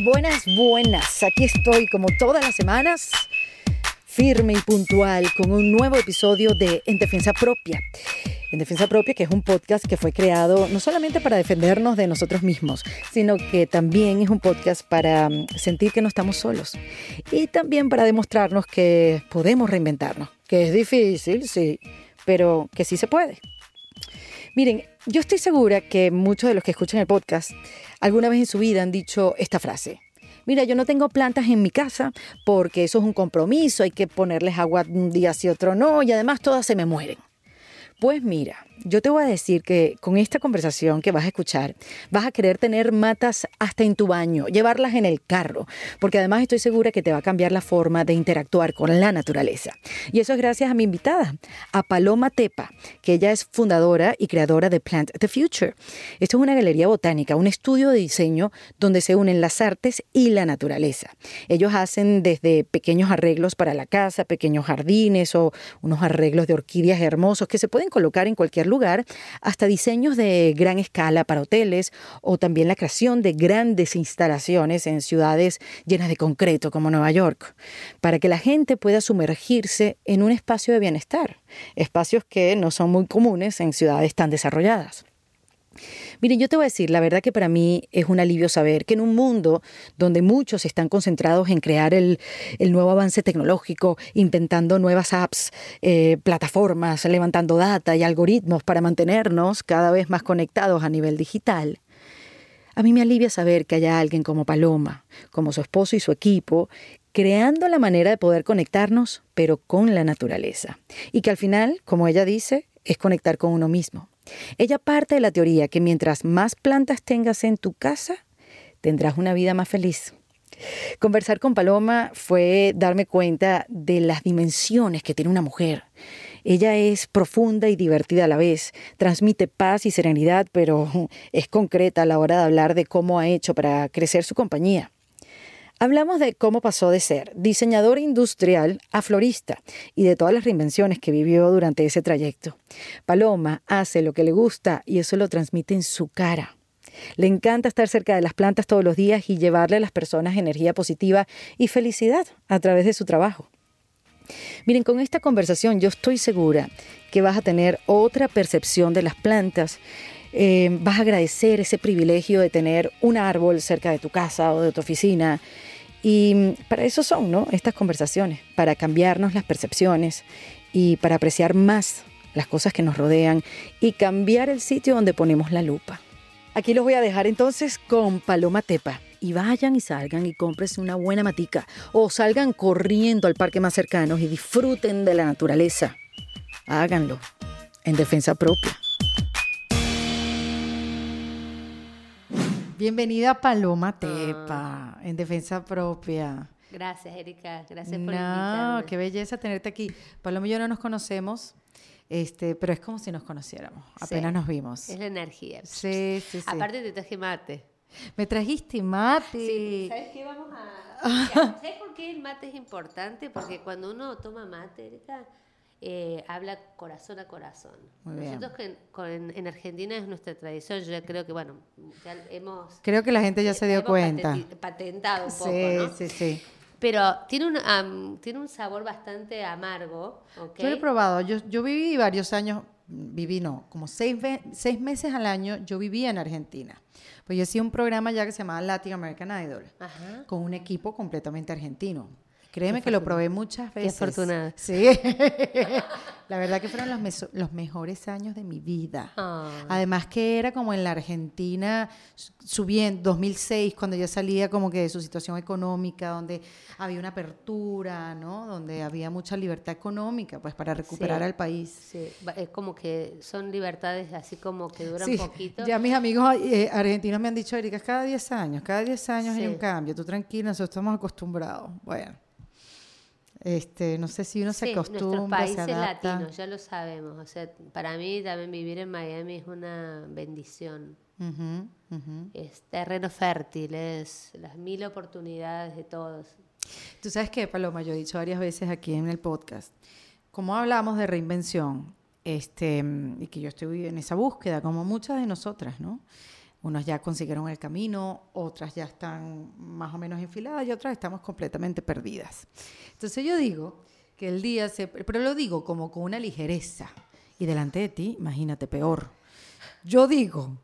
Buenas, buenas. Aquí estoy como todas las semanas, firme y puntual, con un nuevo episodio de En Defensa Propia. En Defensa Propia, que es un podcast que fue creado no solamente para defendernos de nosotros mismos, sino que también es un podcast para mm, sentir que no estamos solos. Y también para demostrarnos que podemos reinventarnos, que es difícil, sí, pero que sí se puede. Miren, yo estoy segura que muchos de los que escuchan el podcast alguna vez en su vida han dicho esta frase. Mira, yo no tengo plantas en mi casa porque eso es un compromiso, hay que ponerles agua un día sí otro no y además todas se me mueren. Pues mira, yo te voy a decir que con esta conversación que vas a escuchar, vas a querer tener matas hasta en tu baño, llevarlas en el carro, porque además estoy segura que te va a cambiar la forma de interactuar con la naturaleza. Y eso es gracias a mi invitada, a Paloma Tepa, que ella es fundadora y creadora de Plant the Future. Esto es una galería botánica, un estudio de diseño donde se unen las artes y la naturaleza. Ellos hacen desde pequeños arreglos para la casa, pequeños jardines o unos arreglos de orquídeas hermosos que se pueden colocar en cualquier lugar, hasta diseños de gran escala para hoteles o también la creación de grandes instalaciones en ciudades llenas de concreto como Nueva York, para que la gente pueda sumergirse en un espacio de bienestar, espacios que no son muy comunes en ciudades tan desarrolladas. Miren, yo te voy a decir, la verdad que para mí es un alivio saber que en un mundo donde muchos están concentrados en crear el, nuevo avance tecnológico, inventando nuevas apps, eh, plataformas, levantando data y algoritmos para mantenernos cada vez más conectados a nivel digital, a mí me alivia saber que haya alguien como Paloma, como su esposo y su equipo, creando la manera de poder conectarnos, pero con la naturaleza. Y que al final, como ella dice, es conectar con uno mismo. Ella parte de la teoría que mientras más plantas tengas en tu casa, tendrás una vida más feliz. Conversar con Paloma fue darme cuenta de las dimensiones que tiene una mujer. Ella es profunda y divertida a la vez, transmite paz y serenidad, pero es concreta a la hora de hablar de cómo ha hecho para crecer su compañía. Hablamos de cómo pasó de ser diseñador industrial a florista y de todas las reinvenciones que vivió durante ese trayecto. Paloma hace lo que le gusta y eso lo transmite en su cara. Le encanta estar cerca de las plantas todos los días y llevarle a las personas energía positiva y felicidad a través de su trabajo. Miren, con esta conversación yo estoy segura que vas a tener otra percepción de las plantas eh, vas a agradecer ese privilegio de tener un árbol cerca de tu casa o de tu oficina. Y mm, para eso son ¿no? estas conversaciones, para cambiarnos las percepciones y para apreciar más las cosas que nos rodean y cambiar el sitio donde ponemos la lupa. Aquí los voy a dejar entonces con Paloma Tepa. Y vayan y salgan y cómprense una buena matica o salgan corriendo al parque más cercano y disfruten de la naturaleza. Háganlo en defensa propia. Bienvenida Paloma ah. Tepa, en defensa propia. Gracias, Erika. Gracias por no, qué belleza tenerte aquí. Paloma y yo no nos conocemos, este, pero es como si nos conociéramos. Apenas nos vimos. Es la energía. Sí, sí, sí. Aparte te traje mate. Me trajiste mate. Sí, ¿sabes qué? Vamos a... ¿Sabes por qué el mate es importante? Porque cuando uno toma mate, Erika, eh, habla corazón a corazón. Nosotros en, Argentina es nuestra tradición, yo creo que, bueno, ya hemos... Creo que la gente ya se dio cuenta. Patentado un poco, sí, Sí, sí, Pero tiene un, tiene un sabor bastante amargo. Yo lo he probado, yo, yo viví varios años, viví no, como seis, seis meses al año yo vivía en Argentina. Pues yo hacía un programa ya que se llamaba Latin American Idol, con un equipo completamente argentino. Créeme que lo probé muchas veces. Qué afortunada. Sí. la verdad que fueron los, los mejores años de mi vida. Además que era como en la Argentina, subiendo, 2006, cuando ya salía como que de su situación económica, donde había una apertura, ¿no? Donde había mucha libertad económica, pues para recuperar al país. Sí, es como que son libertades así como que duran sí. poquito. Ya mis amigos eh, argentinos me han dicho, Erika, cada 10 años, cada 10 años hay un cambio, tú tranquila, nosotros estamos acostumbrados. Bueno. Este, no sé si uno se acostumbra, países se adapta. latinos, ya lo sabemos. O sea, para mí también vivir en Miami es una bendición. Es terreno fértil, es las mil oportunidades de todos. Tú sabes que, Paloma, yo he dicho varias veces aquí en el podcast, como hablamos de reinvención, este, y que yo estoy en esa búsqueda, como muchas de nosotras, ¿no? Unos ya consiguieron el camino, otras ya están más o menos enfiladas y otras estamos completamente perdidas. Entonces yo digo que el día se... Pero lo digo como con una ligereza. Y delante de ti, imagínate, peor. Yo digo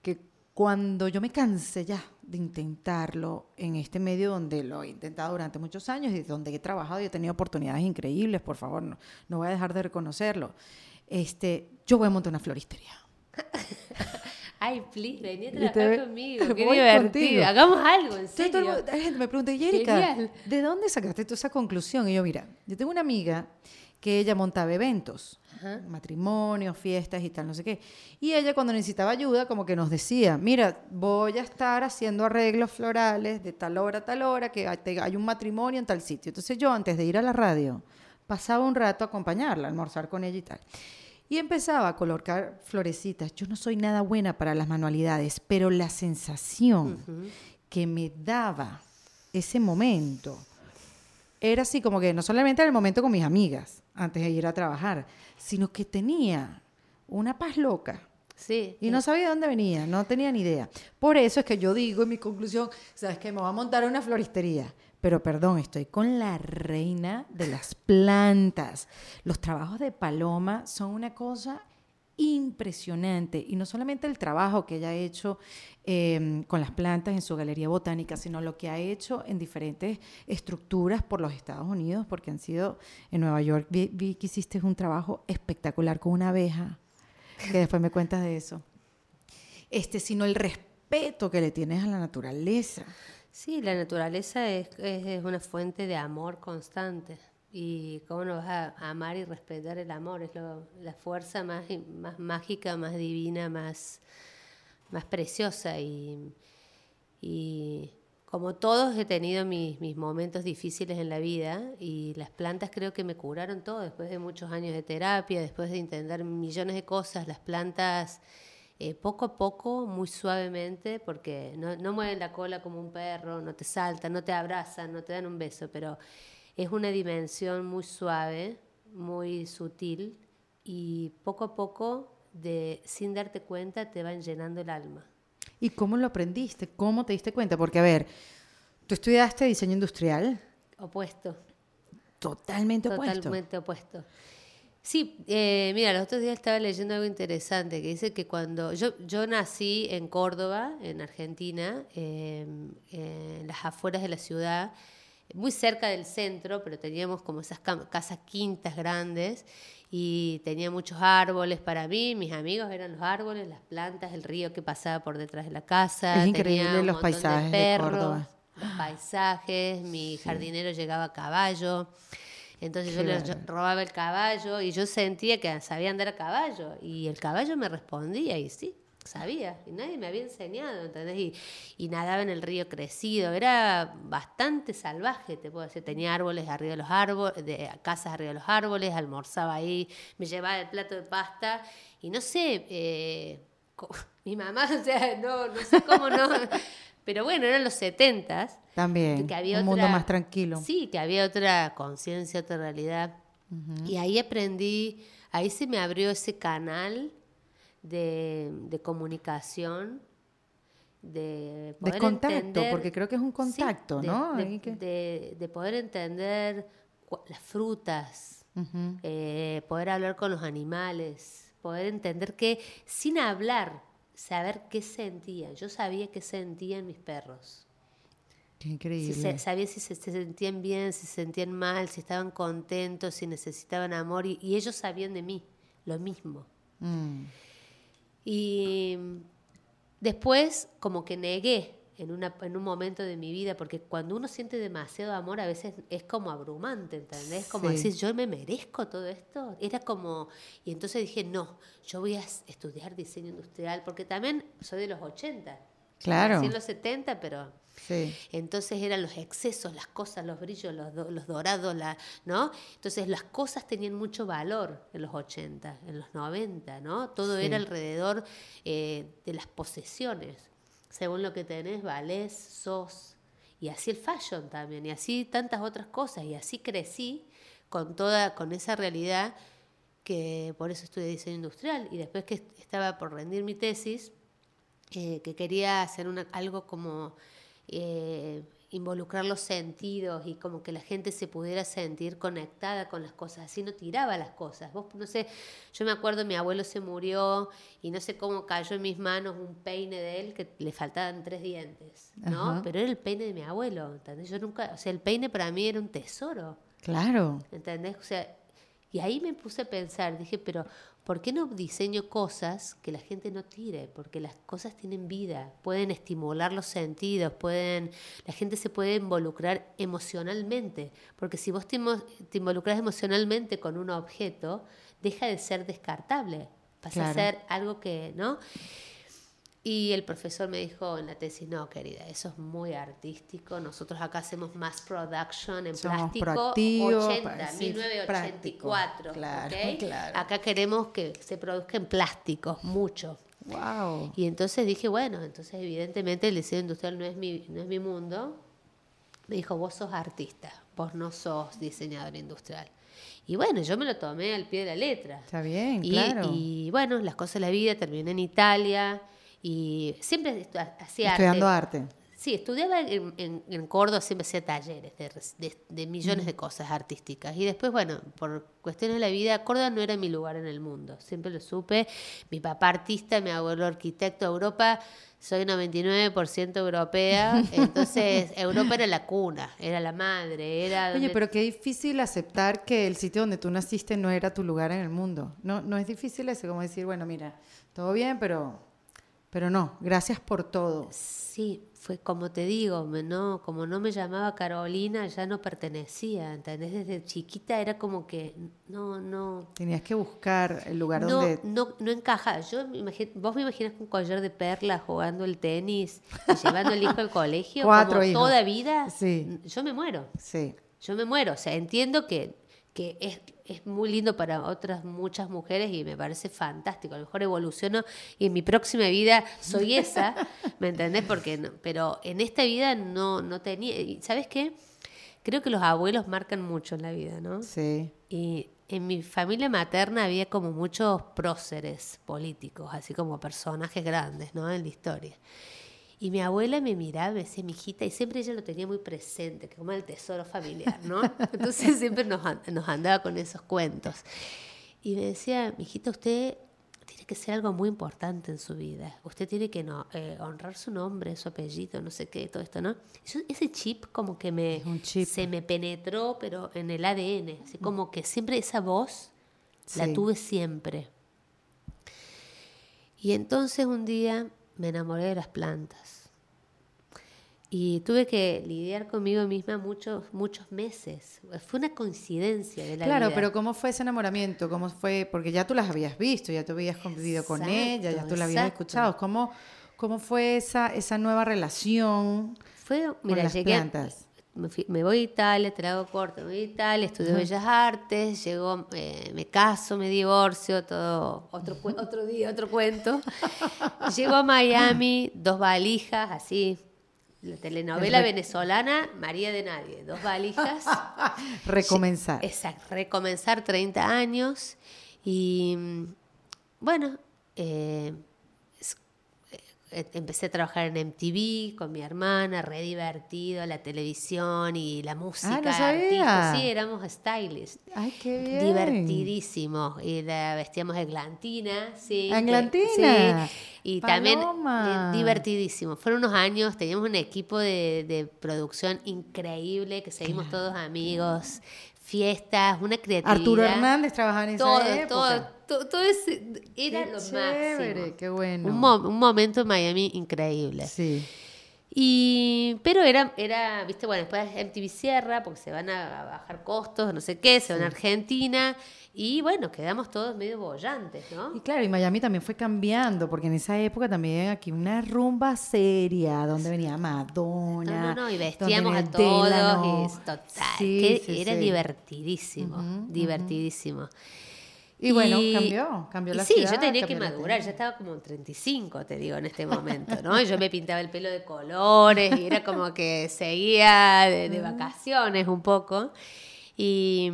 que cuando yo me canse ya de intentarlo en este medio donde lo he intentado durante muchos años y donde he trabajado y he tenido oportunidades increíbles, por favor, no, no voy a dejar de reconocerlo, este, yo voy a montar una floristería. Ay, please, vení a trabajar conmigo. Qué divertido. Hagamos algo, en serio. la gente me pregunta, Erika, ¿de dónde sacaste tú esa conclusión? Y yo, mira, yo tengo una amiga que ella montaba eventos, matrimonios, fiestas y tal, no sé qué. Y ella cuando necesitaba ayuda, como que nos decía, mira, voy a estar haciendo arreglos florales de tal hora a tal hora, que hay un matrimonio en tal sitio. Entonces yo, antes de ir a la radio, pasaba un rato a acompañarla, a almorzar con ella y tal. Y empezaba a colocar florecitas. Yo no soy nada buena para las manualidades, pero la sensación que me daba ese momento era así como que no solamente era el momento con mis amigas antes de ir a trabajar, sino que tenía una paz loca. Sí. Y no sabía de dónde venía, no tenía ni idea. Por eso es que yo digo en mi conclusión, ¿sabes qué? Me voy a montar una floristería. Pero perdón, estoy con la reina de las plantas. Los trabajos de Paloma son una cosa impresionante. Y no solamente el trabajo que ella ha hecho em, con las plantas en su galería botánica, sino lo que ha hecho en diferentes estructuras por los Estados Unidos, porque han sido en Nueva York. Vi, vi que hiciste un trabajo espectacular con una abeja, que después me cuentas de eso. Este, sino el respeto que le tienes a la naturaleza. Sí, la naturaleza es, una fuente de amor constante. Y cómo no vas a amar y respetar el amor, es la fuerza más, más mágica, más divina, más, más preciosa. Y, como todos he tenido mis, mis, momentos difíciles en la vida y las plantas creo que me curaron todo después de muchos años de terapia, después de intentar millones de cosas, las plantas eh, poco a poco, muy suavemente, porque no, no, mueven la cola como un perro, no te saltan, no te abrazan, no te dan un beso, pero es una dimensión muy suave, muy sutil y poco a poco, de, sin darte cuenta, te van llenando el alma. ¿Y cómo lo aprendiste? ¿Cómo te diste cuenta? Porque, a ver, tú estudiaste diseño industrial. Opuesto. Totalmente opuesto. Totalmente opuesto. Sí, eh, mira, los otros días estaba leyendo algo interesante que dice que cuando yo, yo nací en Córdoba, en Argentina, em, en las afueras de la ciudad, muy cerca del centro, pero teníamos como esas casas quintas grandes y tenía muchos árboles para mí, mis amigos eran los árboles, las plantas, el río que pasaba por detrás de la casa. Es increíble los paisajes de, Córdoba. Los paisajes, mi jardinero llegaba a caballo. Entonces yo le robaba el caballo y yo sentía que sabía andar a caballo. Y el caballo me respondía y sí, sabía. Y nadie me había enseñado, ¿entendés? Y, y nadaba en el río crecido. Era bastante salvaje, te puedo decir. Tenía árboles arriba de los árboles, de, casas arriba de los árboles, almorzaba ahí, me llevaba el plato de pasta. Y no sé, eh, mi mamá, o sea, no, no sé cómo no pero bueno, eran los setentas. También, que había un mundo más tranquilo. Sí, que había otra conciencia, otra realidad. Y ahí aprendí, ahí se me abrió ese canal de, comunicación, de poder De contacto, porque creo que es un contacto, ¿no? De, poder entender las frutas, eh, poder hablar con los animales, poder entender que sin hablar saber qué sentían. Yo sabía qué sentían mis perros. Qué increíble. sabía si se, sentían bien, si se sentían mal, si estaban contentos, si necesitaban amor. Y, ellos sabían de mí lo mismo. Mm. Y después como que negué en, una, en un momento de mi vida, porque cuando uno siente demasiado amor a veces es como abrumante, ¿entendés? Como decir, yo me merezco todo esto. Era como, y entonces dije, no, yo voy a estudiar diseño industrial, porque también soy de los 80. Claro. En los 70, pero... Sí. Entonces eran los excesos, las cosas, los brillos, los, los dorados, la, ¿no? Entonces las cosas tenían mucho valor en los 80, en los 90, ¿no? Todo era alrededor eh, de las posesiones según lo que tenés, valés, sos. Y así el fashion también, y así tantas otras cosas. Y así crecí con toda, con esa realidad que por eso estudié diseño industrial. Y después que estaba por rendir mi tesis, eh, que quería hacer una, algo como involucrar los sentidos y como que la gente se pudiera sentir conectada con las cosas, así no tiraba las cosas. Vos, no sé, yo me acuerdo, mi abuelo se murió y no sé cómo cayó en mis manos un peine de él que le faltaban tres dientes, ¿no? Pero era el peine de mi abuelo, ¿entendés? Yo nunca, o sea, el peine para mí era un tesoro. Claro. ¿Entendés? O sea, y ahí me puse a pensar, dije, pero ¿por qué no diseño cosas que la gente no tire? Porque las cosas tienen vida, pueden estimular los sentidos, pueden, la gente se puede involucrar emocionalmente, porque si vos te, te involucras emocionalmente con un objeto, deja de ser descartable, pasa a ser algo que, ¿no? Y el profesor me dijo en la tesis, no, querida, eso es muy artístico. Nosotros acá hacemos mass production en plástico 80, 1984. Claro, claro. Acá queremos que se produzca en plásticos, mucho. Wow. Y entonces dije, bueno, entonces evidentemente el diseño industrial no es mi, no es mi mundo. Me dijo, vos sos artista, vos no sos diseñador industrial. Y bueno, yo me lo tomé al pie de la letra. Está bien, claro. Y bueno, las cosas de la vida, terminé en Italia y siempre hacía Estudiando arte. Sí, estudiaba en, en, Córdoba, siempre hacía talleres de, de, millones de cosas artísticas. Y después, bueno, por cuestiones de la vida, Córdoba no era mi lugar en el mundo. Siempre lo supe. Mi papá artista, mi abuelo arquitecto, Europa. Soy 99% europea. Entonces, Europa era la cuna, era la madre. Era Oye, pero qué difícil aceptar que el sitio donde tú naciste no era tu lugar en el mundo. No, no es difícil eso, como decir, bueno, mira, todo bien, pero pero no, gracias por todo. Sí, fue como te digo, no, como no me llamaba Carolina, ya no pertenecía, ¿entendés? Desde chiquita era como que no, no. Tenías que buscar el lugar no, donde. No, no encaja. Yo vos me imaginas con collar de perlas jugando el tenis y llevando al hijo al colegio. Cuatro como toda vida. Sí. Yo me muero. Sí. Yo me muero. O sea, entiendo que, que es es muy lindo para otras muchas mujeres y me parece fantástico. A lo mejor evoluciono y en mi próxima vida soy esa, ¿me entendés? Porque pero en esta vida no, no tenía. ¿Sabes qué? Creo que los abuelos marcan mucho en la vida, ¿no? Sí. Y en mi familia materna había como muchos próceres políticos, así como personajes grandes, ¿no? En la historia. Y mi abuela me miraba me decía, mi hijita, y siempre ella lo tenía muy presente, como el tesoro familiar, ¿no? Entonces siempre nos, nos andaba con esos cuentos. Y me decía, mi hijita, usted tiene que ser algo muy importante en su vida. Usted tiene que no, eh, honrar su nombre, su apellido, no sé qué, todo esto, ¿no? ese chip como que me, se me penetró, pero en el ADN, así como que siempre esa voz la tuve siempre. Y entonces un día me enamoré de las plantas. Y tuve que lidiar conmigo misma muchos, muchos meses. Fue una coincidencia de la Claro, pero ¿cómo fue ese enamoramiento? ¿Cómo fue? Porque ya tú las habías visto, ya tú habías convivido con ella, ya tú la habías escuchado. ¿Cómo, cómo fue esa, esa nueva relación fue, mira, con las plantas? Me, voy a Italia, te la hago corto, me voy a Italia, estudio Bellas Artes, llego, eh, me caso, me divorcio, todo, otro, otro día, otro cuento. llego a Miami, dos valijas, así, la telenovela venezolana, María de Nadie, dos valijas. recomenzar. Exacto, recomenzar 30 años. Y bueno, eh, empecé a trabajar en MTV con mi hermana, re divertido, la televisión y la música. Ah, Sí, éramos stylists. Ay, qué bien. Divertidísimos. Y la vestíamos eglantina, sí. ¿Eglantina? Sí. Y también eh, divertidísimo. Fueron unos años, teníamos un equipo de, de producción increíble, que seguimos todos amigos fiestas, una creatividad. Arturo Hernández trabajaba en todo, esa época. Todo, todo, ese, era lo máximo. Qué bueno. Un, un, momento en Miami increíble. Sí. Y, pero era, era, viste, bueno, después MTV cierra porque se van a bajar costos, no sé qué, se van a Argentina y bueno, quedamos todos medio bollantes, ¿no? Y claro, y Miami también fue cambiando porque en esa época también aquí una rumba seria donde venía Madonna. No, no, no, y vestíamos a todos, y total, que era divertidísimo, divertidísimo. Y, bueno, cambió, cambió la sí, yo tenía que madurar, ya estaba como 35, te digo, en este momento, ¿no? Y yo me pintaba el pelo de colores y era como que seguía de, vacaciones un poco. Y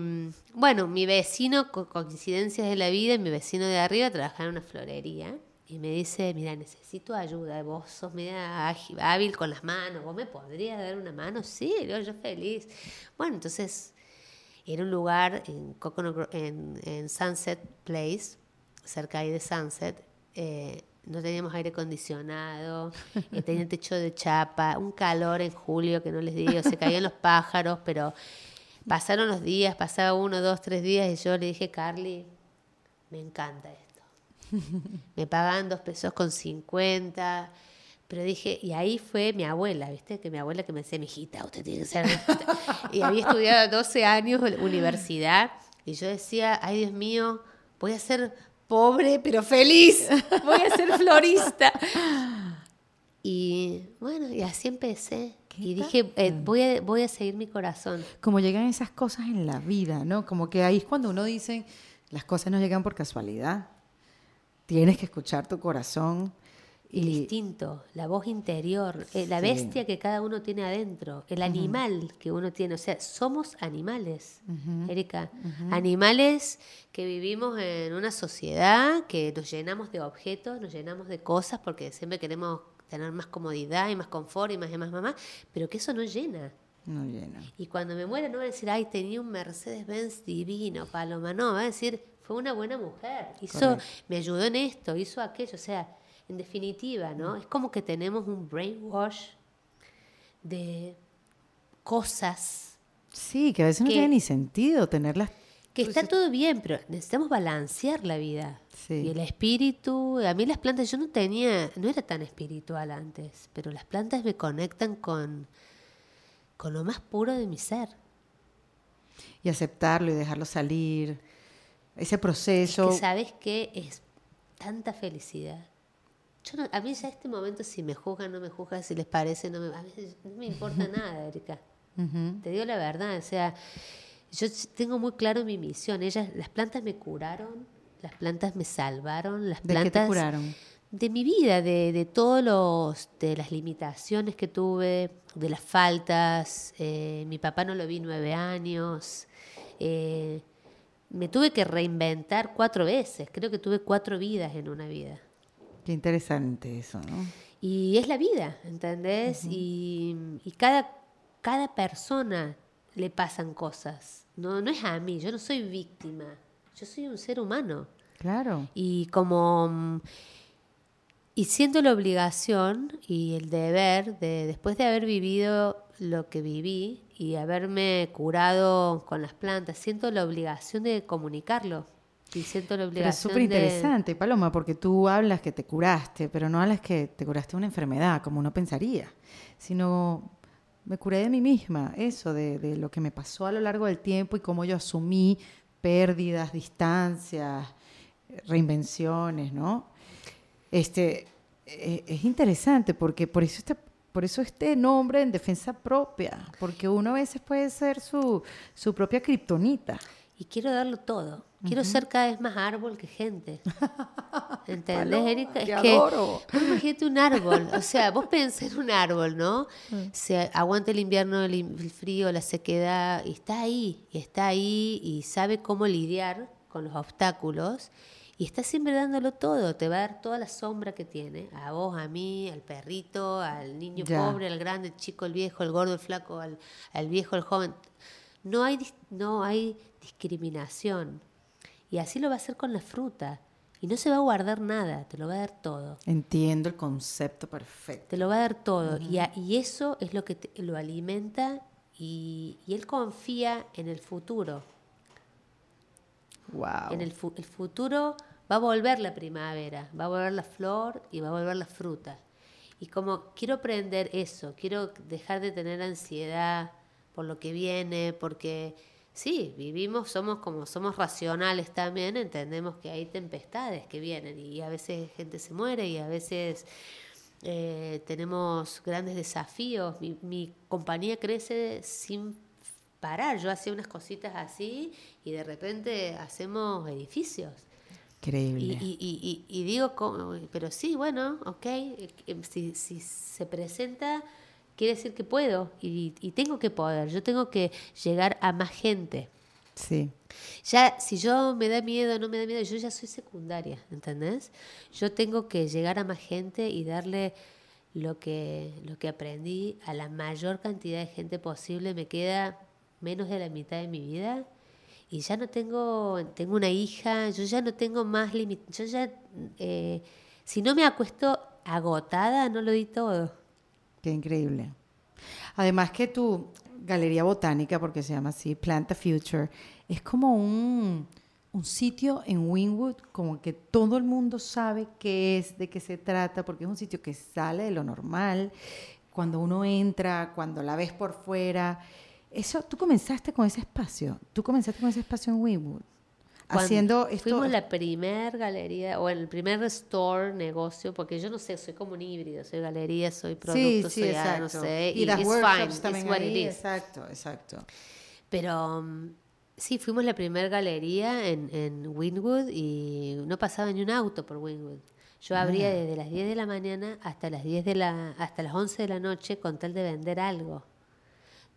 bueno, mi vecino, con coincidencias de la vida, mi vecino de arriba trabajaba en una florería y me dice, mira, necesito ayuda, vos sos media hábil con las manos, vos me podrías dar una mano, sí, yo feliz. Bueno, entonces era un lugar en, en, en Sunset Place, cerca ahí de Sunset, eh, no teníamos aire acondicionado, eh, tenía techo de chapa, un calor en julio que no les digo, se caían los pájaros, pero pasaron los días, pasaba uno, dos, tres días y yo le dije, Carly, me encanta esto me pagan dos pesos con cincuenta. Pero dije, y ahí fue mi abuela, ¿viste? Que mi abuela que me decía, mi hijita, usted tiene que ser. y había estudiado 12 años en universidad. Y yo decía, ay Dios mío, voy a ser pobre pero feliz. Voy a ser florista. Y bueno, y así empecé. Y dije, eh, voy, a, voy a seguir mi corazón. Como llegan esas cosas en la vida, ¿no? Como que ahí es cuando uno dice, las cosas no llegan por casualidad tienes que escuchar tu corazón. Y... El instinto, la voz interior, eh, la bestia que cada uno tiene adentro, el animal que uno tiene. O sea, somos animales, Erika. Animales que vivimos en una sociedad, que nos llenamos de objetos, nos llenamos de cosas porque siempre queremos tener más comodidad y más confort y más y más, más, pero que eso no llena. No llena. Y cuando me muera no va a decir, ay, tenía un Mercedes-Benz divino, Paloma. No, va a decir, fue una buena mujer, hizo, me ayudó en esto, hizo aquello, o sea, en definitiva, ¿no? Es como que tenemos un brainwash de cosas. Sí, que a veces no tiene ni sentido tenerlas. Que está todo bien, pero necesitamos balancear la vida. Y el espíritu, a mí las plantas, yo no tenía, no era tan espiritual antes, pero las plantas me conectan con, con lo más puro de mi ser. Y aceptarlo y dejarlo salir ese proceso. que sabes que es tanta felicidad. Yo a mí ya este momento, si me juzgan, no me juzgan, si les parece, no me, a veces no me importa nada, Erika. Te digo la verdad, o sea, yo tengo muy claro mi misión. Ellas, las plantas me curaron, las plantas me salvaron, las plantas... ¿De qué te curaron? De mi vida, de, de todos los, de las limitaciones que tuve, de las faltas. Eh, mi papá no lo vi nueve años. Eh, me tuve que reinventar cuatro veces. Creo que tuve cuatro vidas en una vida. Qué interesante eso, ¿no? Y es la vida, ¿entendés? y, cada, cada persona le pasan cosas. No, no es a mí, yo no soy víctima. Yo soy un ser humano. Claro. Y como... Y siento la obligación y el deber de, después de haber vivido lo que viví, y haberme curado con las plantas. Siento la obligación de comunicarlo. Y siento la obligación. es súper interesante, Paloma, porque tú hablas que te curaste, pero no hablas que te curaste una enfermedad, como uno pensaría, sino me curé de mí misma, eso, de, lo que me pasó a lo largo del tiempo y cómo yo asumí pérdidas, distancias, reinvenciones, ¿no? Este, e, es interesante porque por eso este por eso este nombre en defensa propia, porque uno a veces puede ser su, su propia kriptonita. Y quiero darlo todo. Quiero ser cada vez más árbol que gente. ¿Entendés, Erika? Es que adoro. imagínate un árbol. O sea, vos pensás en un árbol, ¿no? Mm. Se aguanta el invierno, el frío, la sequedad, y está ahí, y está ahí, y sabe cómo lidiar con los obstáculos y está siempre dándolo todo, te va a dar toda la sombra que tiene, a vos, a mí, al perrito, al niño pobre, al grande, el chico, el viejo, el gordo, el flaco, al, viejo, el joven. No hay, no hay discriminación. Y así lo va a hacer con la fruta. Y no se va a guardar nada, te lo va a dar todo. Entiendo el concepto perfecto. Te lo va a dar todo. y, y, eso es lo que lo alimenta y, y, él confía en el futuro. Wow. En el, el futuro va a volver la primavera, va a volver la flor y va a volver la fruta. Y como quiero aprender eso, quiero dejar de tener ansiedad por lo que viene, porque sí, vivimos, somos como somos racionales también, entendemos que hay tempestades que vienen y a veces gente se muere y a veces eh, tenemos grandes desafíos. Mi, mi compañía crece sin parar. Yo hacía unas cositas así y de repente hacemos edificios. Increíble. Y, y, digo, pero sí, bueno, ok, eh, si, si se presenta, quiere decir que puedo y, tengo que poder, yo tengo que llegar a más gente. Sí. Ya, si yo me da miedo, no me da miedo, yo ya soy secundaria, ¿entendés? Yo tengo que llegar a más gente y darle lo que, lo que aprendí a la mayor cantidad de gente posible. Me queda menos de la mitad de mi vida y ya no tengo, tengo una hija, yo ya no tengo más límites. Yo ya, eh, si no me acuesto agotada, no lo di todo. Qué increíble. Además que tu Galería Botánica, porque se llama así, Planta Future, es como un, un sitio en Wynwood, como que todo el mundo sabe qué es, de qué se trata, porque es un sitio que sale de lo normal, cuando uno entra, cuando la ves por fuera. Eso, tú comenzaste con ese espacio, tú comenzaste con ese espacio en Wynwood. Haciendo esto. Fuimos la primer galería, o el primer store, negocio, porque yo no sé, soy como un híbrido, soy galería, soy producto, soy no sé, y, las workshops también ahí, exacto, exacto. Pero mm, sí, fuimos la primera galería en, en Winwood y no pasaba ni un auto por Winwood. Yo abría ah. desde las 10 de la mañana hasta las 10 de la hasta las 11 de la noche con tal de vender algo.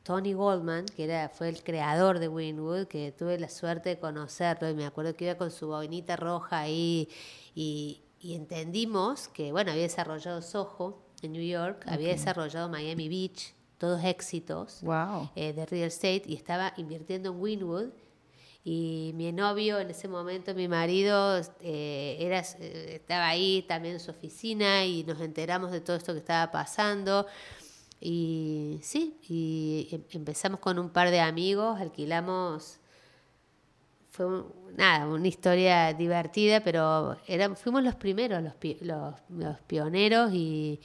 Tony Goldman, que era, fue el creador de Winwood, que tuve la suerte de conocerlo y me acuerdo que iba con su boinita roja ahí y, entendimos que, bueno, había desarrollado Soho en New York, había desarrollado Miami Beach, todos éxitos eh, de real estate y estaba invirtiendo en Winwood. Y mi novio en ese momento, mi marido, eh, era, eh, estaba ahí también en su oficina y nos enteramos de todo esto que estaba pasando. Y sí, y em, empezamos con un par de amigos, alquilamos, fue nada, una historia divertida, pero eran, fuimos los primeros, los, los, los pioneros y,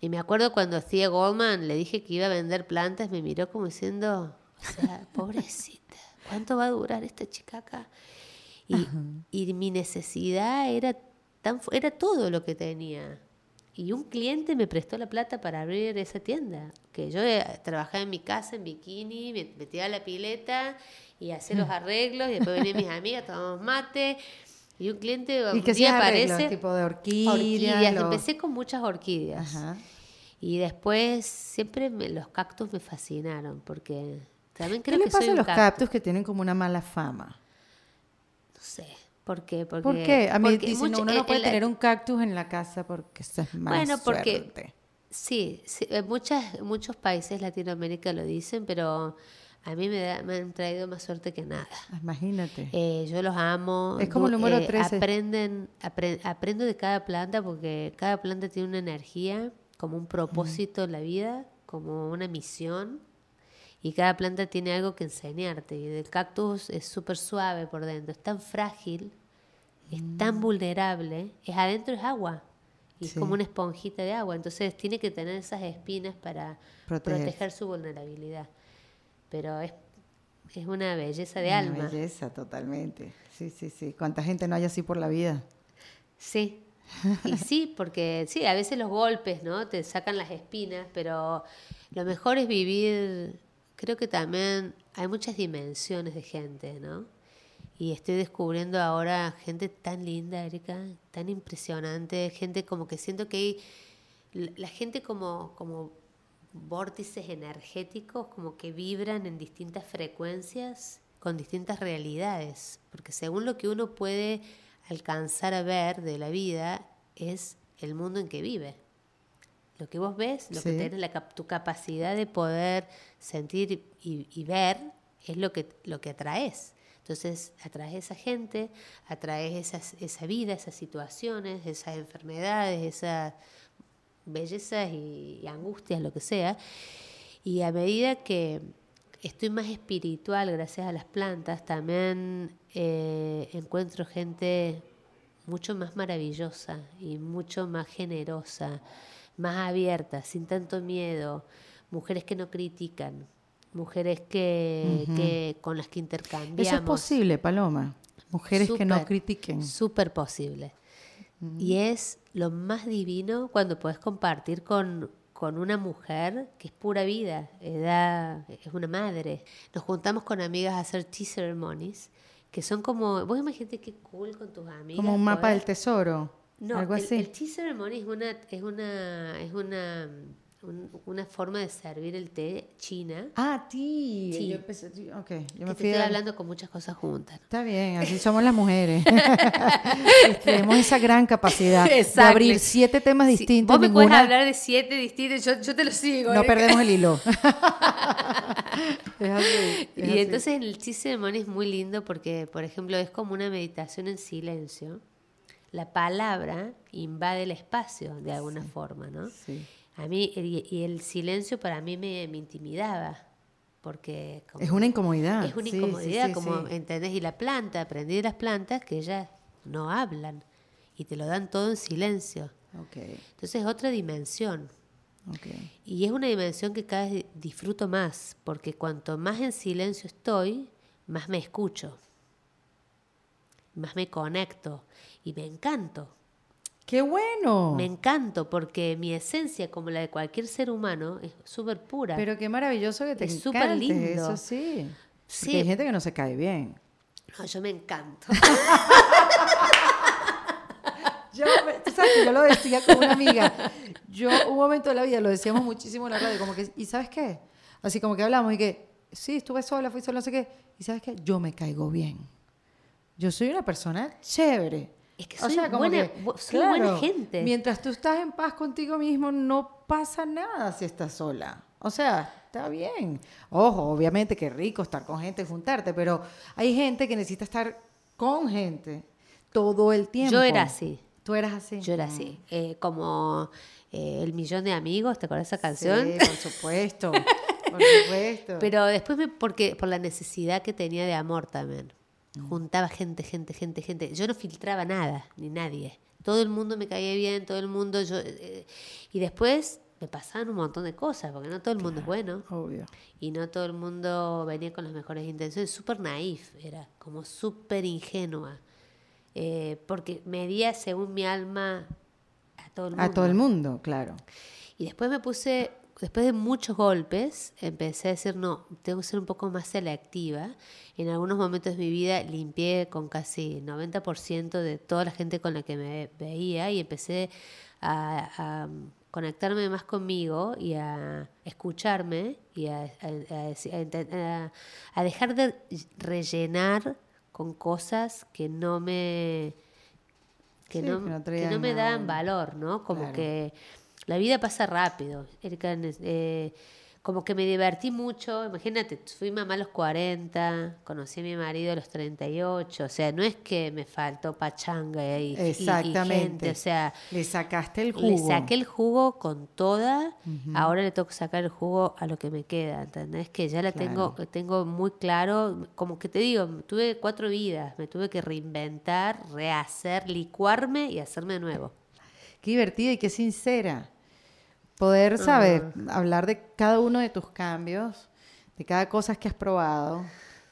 y, me acuerdo cuando hacía Goldman le dije que iba a vender plantas, me miró como diciendo, o sea, pobrecita, ¿cuánto va a durar esta chica acá? Y, y mi necesidad era, tan, era todo lo que tenía y un cliente me prestó la plata para abrir esa tienda. Que yo eh, trabajaba en mi casa en bikini, me metía a la pileta y hacía los arreglos y después venían mis amigas, tomábamos mate. Y un cliente ¿Y un día aparece. tipo de orquídeas. Empecé con muchas orquídeas. Y después siempre los cactus me fascinaron porque también creo ¿Qué que pasa a los cactus que tienen como una mala fama? No sé. ¿Por qué? Porque, ¿Por qué? A mí dicen, uno no puede tener un cactus en la casa porque eso es mala Bueno, porque sí, en muchas, muchos países Latinoamérica lo dicen, pero a mí me, me han traído más suerte que nada. Imagínate. Eh, yo los amo. Es como el número 13. Eh, aprenden, aprendo de cada planta porque cada planta tiene una energía, como un propósito en la vida, como una misión. Y cada planta tiene algo que enseñarte. Y el cactus es súper suave por dentro, es tan frágil es tan mm. vulnerable, es adentro es agua. Y es como una esponjita de agua. Entonces tiene que tener esas espinas para proteger, su vulnerabilidad. Pero es, es una belleza de alma. Una belleza, totalmente. Sí, sí, sí. ¿Cuánta gente no hay así por la vida? Sí. Y sí, porque sí, a veces los golpes, ¿no? Te sacan las espinas, pero lo mejor es vivir, creo que también hay muchas dimensiones de gente, ¿no? Y estoy descubriendo ahora gente tan linda, Erika, tan impresionante, gente como que siento que hay la gente como, como vórtices energéticos, como que vibran en distintas frecuencias, con distintas realidades, porque según lo que uno puede alcanzar a ver de la vida es el mundo en que vive. Lo que vos ves, lo que tenés, la, tu capacidad de poder sentir y, y, ver, es lo que, lo que atraes. Entonces atraes esa gente, atraes esa vida, esas situaciones, esas enfermedades, esas bellezas y, angustias, lo que sea. Y a medida que estoy más espiritual gracias a las plantas, también eh, encuentro gente mucho más maravillosa y mucho más generosa, más abierta, sin tanto miedo, mujeres que no critican, mujeres que, con las que intercambiamos. Eso es posible, Paloma. Mujeres que no critiquen. Súper posible. Y es lo más divino cuando puedes compartir con, con una mujer que es pura vida, es una madre. Nos juntamos con amigas a hacer tea ceremonies, que son como, vos imagínate qué cool con tus amigas. Como un mapa del tesoro. No, algo el, así. el tea ceremony es una, es una, es una una forma de servir el té china. Ah, ti. Sí. Yo pensé, ok. Yo me estoy hablando con muchas cosas juntas. Está bien, así somos las mujeres. Tenemos esa gran capacidad de abrir siete temas distintos. Vos me puedes hablar de siete distintos, yo, yo te lo sigo. No ¿eh? perdemos el hilo. y entonces el chi es muy lindo porque, por ejemplo, es como una meditación en silencio. La palabra invade el espacio de alguna forma, ¿no? Sí. A mí, y el silencio para mí me, intimidaba. Porque es una incomodidad. Es una incomodidad, como, ¿entendés? Y la planta, aprendí de las plantas que ellas no hablan y te lo dan todo en silencio. Okay. Entonces es otra dimensión. Okay. Y es una dimensión que cada vez disfruto más, porque cuanto más en silencio estoy, más me escucho, más me conecto y me encanto. ¡Qué bueno! Me encanto porque mi esencia, como la de cualquier ser humano, es súper pura. Pero qué maravilloso que te Es súper lindo. Eso sí. sí. hay gente que no se cae bien. No, yo me encanto. yo, tú sabes que yo lo decía con una amiga. Yo, un momento de la vida, lo decíamos muchísimo en la radio, como que, ¿y sabes qué? Así como que hablamos y que, sí, estuve sola, fui sola, no sé qué. ¿Y sabes qué? Yo me caigo bien. Yo soy una persona chévere. Es que soy, buena, buena gente. Mientras tú estás en paz contigo mismo, no pasa nada si estás sola. O sea, está bien. Ojo, obviamente que rico estar con gente, juntarte, pero hay gente que necesita estar con gente todo el tiempo. Yo era así. ¿Tú eras así? Yo era así. Eh, como eh, El Millón de Amigos, ¿te acuerdas de esa canción? Sí, por supuesto. por supuesto. Pero después, me, porque, por la necesidad que tenía de amor también. Juntaba gente, gente, gente, gente. Yo no filtraba nada, ni nadie. Todo el mundo me caía bien, todo el mundo. yo eh, Y después me pasaban un montón de cosas, porque no todo el mundo es bueno. Obvio. Y no todo el mundo venía con las mejores intenciones. Súper naif era, como súper ingenua. Eh, porque medía según mi alma a todo el mundo. A todo el mundo, claro. Y después me puse después de muchos golpes, empecé a decir, no, tengo que ser un poco más selectiva. En algunos momentos de mi vida limpié con casi 90% de toda la gente con la que me veía y empecé a, conectarme más conmigo y a escucharme y a, dejar de rellenar con cosas que no me que, no, me dan valor, ¿no? Como que la vida pasa rápido. Erika, eh, como que me divertí mucho. Imagínate, fui mamá a los 40, conocí a mi marido a los 38. O sea, no es que me faltó pachanga y, Exactamente. O sea, le sacaste el jugo. Le saqué el jugo con toda. Ahora le tengo que sacar el jugo a lo que me queda. ¿Entendés? Que ya la tengo, tengo muy claro. Como que te digo, tuve cuatro vidas. Me tuve que reinventar, rehacer, licuarme y hacerme de nuevo. Qué divertida y qué sincera. Poder, saber Hablar de cada uno de tus cambios, de cada cosa que has probado,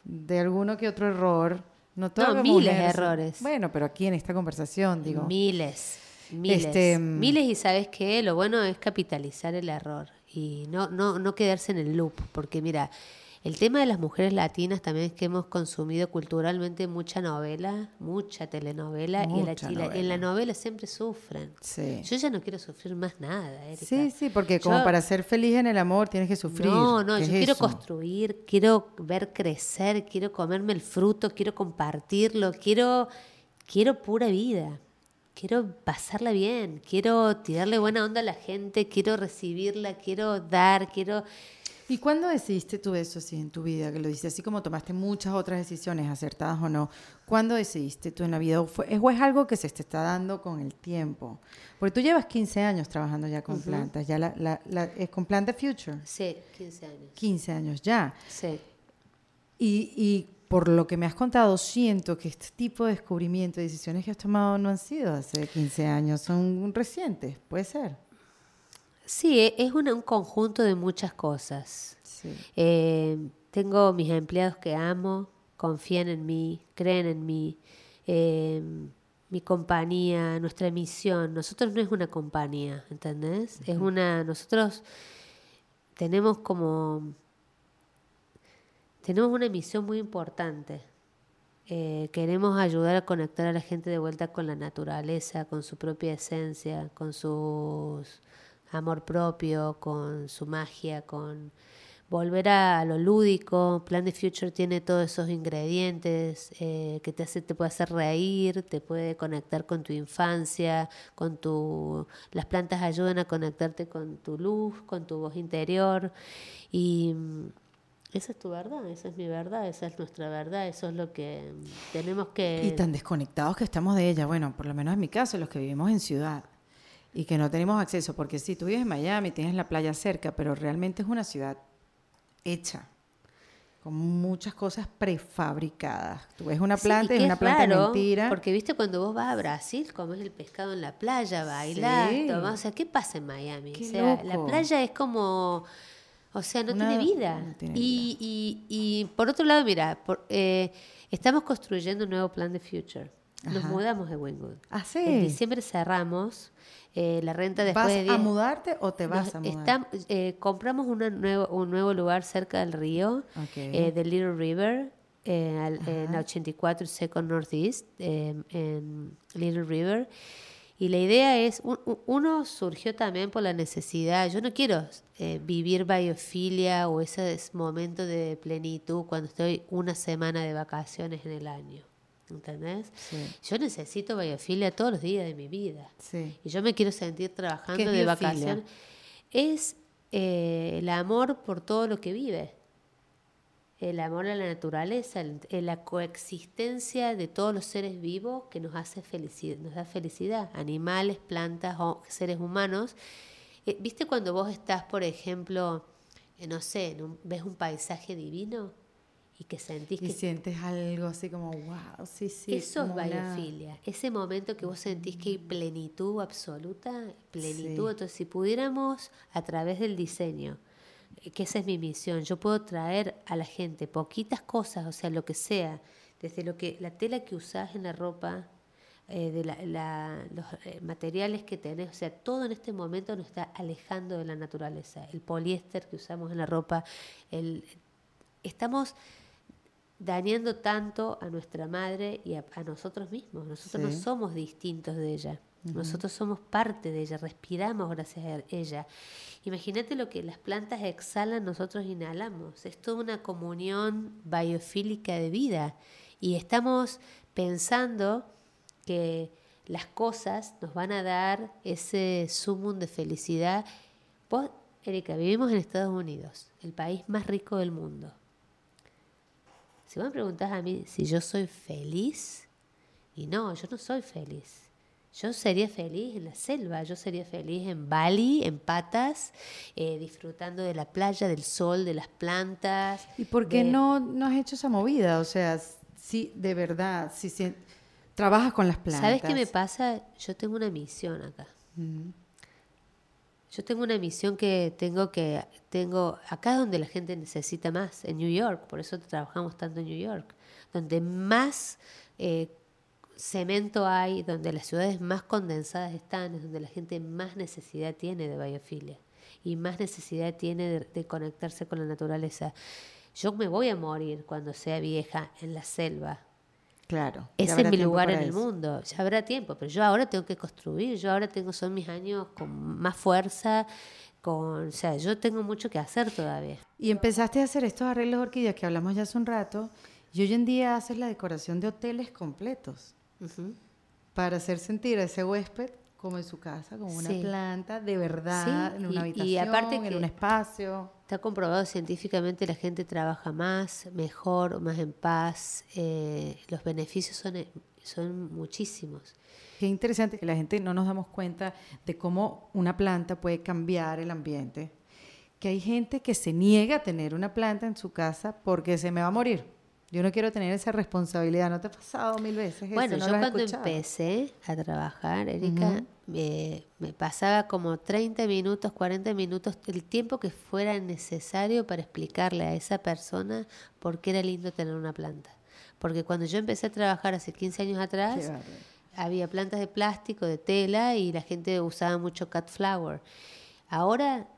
de alguno que otro error. No, no miles de errores. Bueno, pero aquí en esta conversación, digo. Miles, miles. Este, mm, miles y sabes qué, lo bueno es capitalizar el error y no, no, no quedarse en el loop, porque mira, el tema de las mujeres latinas también es que hemos consumido culturalmente mucha novela, mucha telenovela, y, en la, novela. siempre sufren. Yo ya no quiero sufrir más nada, Erika. Sí, sí, porque como para ser feliz en el amor tienes que sufrir. No, no, yo quiero construir, quiero ver crecer, quiero comerme el fruto, quiero compartirlo, quiero, quiero pura vida quiero pasarla bien, quiero tirarle buena onda a la gente, quiero recibirla, quiero dar, quiero ¿Y cuándo decidiste tú eso así en tu vida? Que lo dices así como tomaste muchas otras decisiones, acertadas o no. ¿Cuándo decidiste tú en la vida? ¿O, fue, es algo que se te está dando con el tiempo? Porque tú llevas 15 años trabajando ya con plantas, ya la, la, ¿es con Plant the Future? Sí, 15 años. 15 años ya. Sí. Y, y por lo que me has contado, siento que este tipo de descubrimiento, decisiones que has tomado no han sido hace 15 años, son recientes, puede ser. Sí, e, es un, conjunto de muchas cosas. Eh, tengo mis empleados que amo, confían en mí, creen en mí. Eh, mi compañía, nuestra misión. Nosotros no es una compañía, ¿entendés? Es una. Nosotros tenemos como. Tenemos una misión muy importante. Eh, queremos ayudar a conectar a la gente de vuelta con la naturaleza, con su propia esencia, con sus amor propio, con su magia, con volver a, lo lúdico. Plan de Future tiene todos esos ingredientes eh, que te hace, te puede hacer reír, te puede conectar con tu infancia, con tu, las plantas ayudan a conectarte con tu luz, con tu voz interior. Y mm, esa es tu verdad, esa es mi verdad, esa es nuestra verdad, eso es lo que mm, tenemos que... Y tan desconectados que estamos de ella, bueno, por lo menos en mi caso, los que vivimos en ciudad y que no tenemos acceso, porque si tú vives en Miami, tienes la playa cerca, pero realmente es una ciudad hecha con muchas cosas prefabricadas. Tú ves una planta y, una planta mentira. Porque viste cuando vos vas a Brasil, comes el pescado en la playa, bailas, o sea, ¿qué pasa en Miami? o sea, la playa es como, o sea, no tiene vida. y, y, por otro lado, mira, eh, estamos construyendo un nuevo plan de future. Nos mudamos de Wingwood. Ah, En diciembre cerramos eh, la renta después ¿Vas a mudarte o te vas a mudar? Eh, compramos nuevo, un nuevo lugar cerca del río, eh, de Little River, en 84 Second Northeast, en Little River. Y la idea es, uno surgió también por la necesidad, yo no quiero vivir biofilia o ese momento de plenitud cuando estoy una semana de vacaciones en el año. ¿Entendés? Yo necesito biofilia todos los días de mi vida. Y yo me quiero sentir trabajando de vacaciones. Es eh, el amor por todo lo que vive. El amor a la naturaleza, la coexistencia de todos los seres vivos que nos hace felicidad, nos da felicidad. Animales, plantas, o seres humanos. Eh, ¿Viste cuando vos estás, por ejemplo, eh, no sé, ves un paisaje divino? Y que sentís y sientes algo así como, wow, sí, sí. Eso es biofilia, ese momento que vos sentís que hay plenitud absoluta, plenitud. Entonces, si pudiéramos a través del diseño, eh, que esa es mi misión, yo puedo traer a la gente poquitas cosas, o sea, lo que sea, desde lo que la tela que usás en la ropa, eh, de los eh, materiales que tenés, o sea, todo en este momento nos está alejando de la naturaleza. El poliéster que usamos en la ropa, el, estamos dañando tanto a nuestra madre y a, nosotros mismos. Nosotros no somos distintos de ella. Nosotros somos parte de ella, respiramos gracias a ella. Imagínate lo que las plantas exhalan, nosotros inhalamos. Es toda una comunión biofílica de vida. Y estamos pensando que las cosas nos van a dar ese sumum de felicidad. Vos, Erika, vivimos en Estados Unidos, el país más rico del mundo. Si vos me preguntás a mí si yo soy feliz, y no, yo no soy feliz. Yo sería feliz en la selva, yo sería feliz en Bali, en patas, eh, disfrutando de la playa, del sol, de las plantas. ¿Y por qué no, no has hecho esa movida? O sea, si de verdad, si, trabajas con las plantas. ¿Sabes qué me pasa? Yo tengo una misión acá. Yo tengo una misión que tengo que, tengo, acá es donde la gente necesita más, en New York, por eso trabajamos tanto en New York, donde más eh, cemento hay, donde las ciudades más condensadas están, es donde la gente más necesidad tiene de biofilia y más necesidad tiene de conectarse con la naturaleza. Yo me voy a morir cuando sea vieja en la selva, Claro. Ese es mi lugar en el mundo. Ya habrá tiempo, pero yo ahora tengo que construir. Yo ahora tengo, son mis años con más fuerza. Con, o sea, yo tengo mucho que hacer todavía. Y empezaste a hacer estos arreglos de orquídeas que hablamos ya hace un rato. Y hoy en día haces la decoración de hoteles completos. Para hacer sentir a ese huésped como en su casa, como una planta de verdad, en una habitación, y aparte en un espacio. Está comprobado científicamente la gente trabaja más, mejor, más en paz. Eh, los beneficios son, son muchísimos. Qué interesante que la gente no nos damos cuenta de cómo una planta puede cambiar el ambiente. Que hay gente que se niega a tener una planta en su casa porque se me va a morir. Yo no quiero tener esa responsabilidad. ¿No te ha pasado mil veces? Bueno, yo cuando empecé a trabajar, Erika, me pasaba como 30 minutos, 40 minutos, el tiempo que fuera necesario para explicarle a esa persona por qué era lindo tener una planta. Porque cuando yo empecé a trabajar hace 15 años atrás, había plantas de plástico, de tela y la gente usaba mucho cut flower. Ahora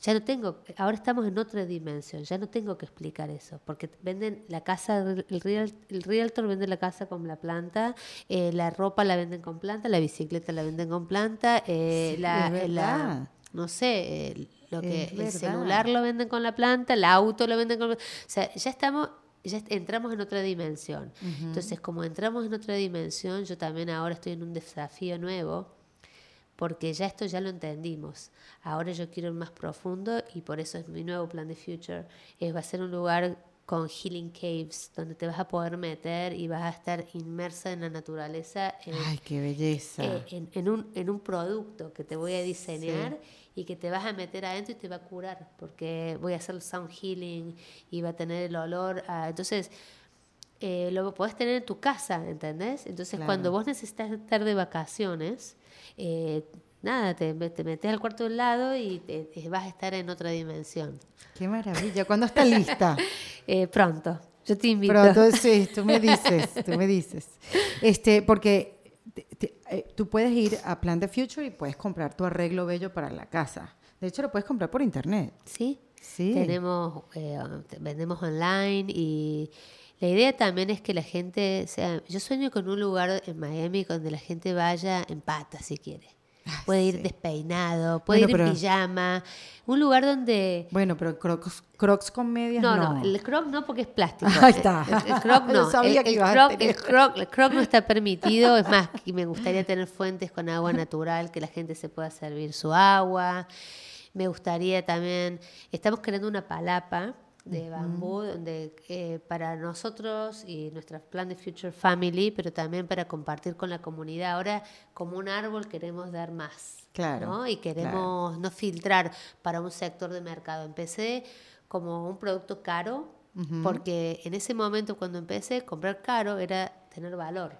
ya no tengo, ahora estamos en otra dimensión, ya no tengo que explicar eso, porque venden la casa, el, real, el realtor vende la casa con la planta, eh, la ropa la venden con planta, la bicicleta la venden con planta, eh, la, no sé, lo que el celular lo venden con la planta, el auto lo venden con... O sea, ya estamos ya entramos en otra dimensión. Entonces, como entramos en otra dimensión, yo también ahora estoy en un desafío nuevo, porque ya esto ya lo entendimos. Ahora yo quiero ir más profundo y por eso es mi nuevo plan de Future. Es, va a ser un lugar con healing caves, donde te vas a poder meter y vas a estar inmersa en la naturaleza. ¡Ay, qué belleza! Eh, en, un, en un producto que te voy a diseñar y que te vas a meter adentro y te va a curar, porque voy a hacer el sound healing y va a tener el olor. entonces, eh, lo podés tener en tu casa, ¿entendés? Entonces, cuando vos necesitas estar de vacaciones, eh, nada, te, te, metes al cuarto de un lado y vas a estar en otra dimensión. ¡Qué maravilla! ¿Cuándo está lista? Eh, pronto. Yo te invito. Pronto, sí, tú me dices, tú me dices. Este, porque tú puedes ir a Plan the Future y puedes comprar tu arreglo bello para la casa. De hecho, lo puedes comprar por internet. Sí. Sí. Tenemos, vendemos online y la idea también es que la gente, sea, yo sueño con un lugar en Miami donde la gente vaya en pata si quiere puede ir despeinado, puede ir en pijama, un lugar donde... Bueno, pero crocs, crocs con medias no. No, el croc no porque es plástico. Ahí está. El, croc no. el, croc, no está permitido, es más, me gustaría tener fuentes con agua natural, que la gente se pueda servir su agua. Me gustaría también, estamos creando una palapa de bambú, donde eh, para nosotros y nuestra plan de Future Family, pero también para compartir con la comunidad. Ahora, como un árbol, queremos dar más. Claro. Y queremos no filtrar para un sector de mercado. Empecé como un producto caro, porque en ese momento, cuando empecé, comprar caro era tener valor.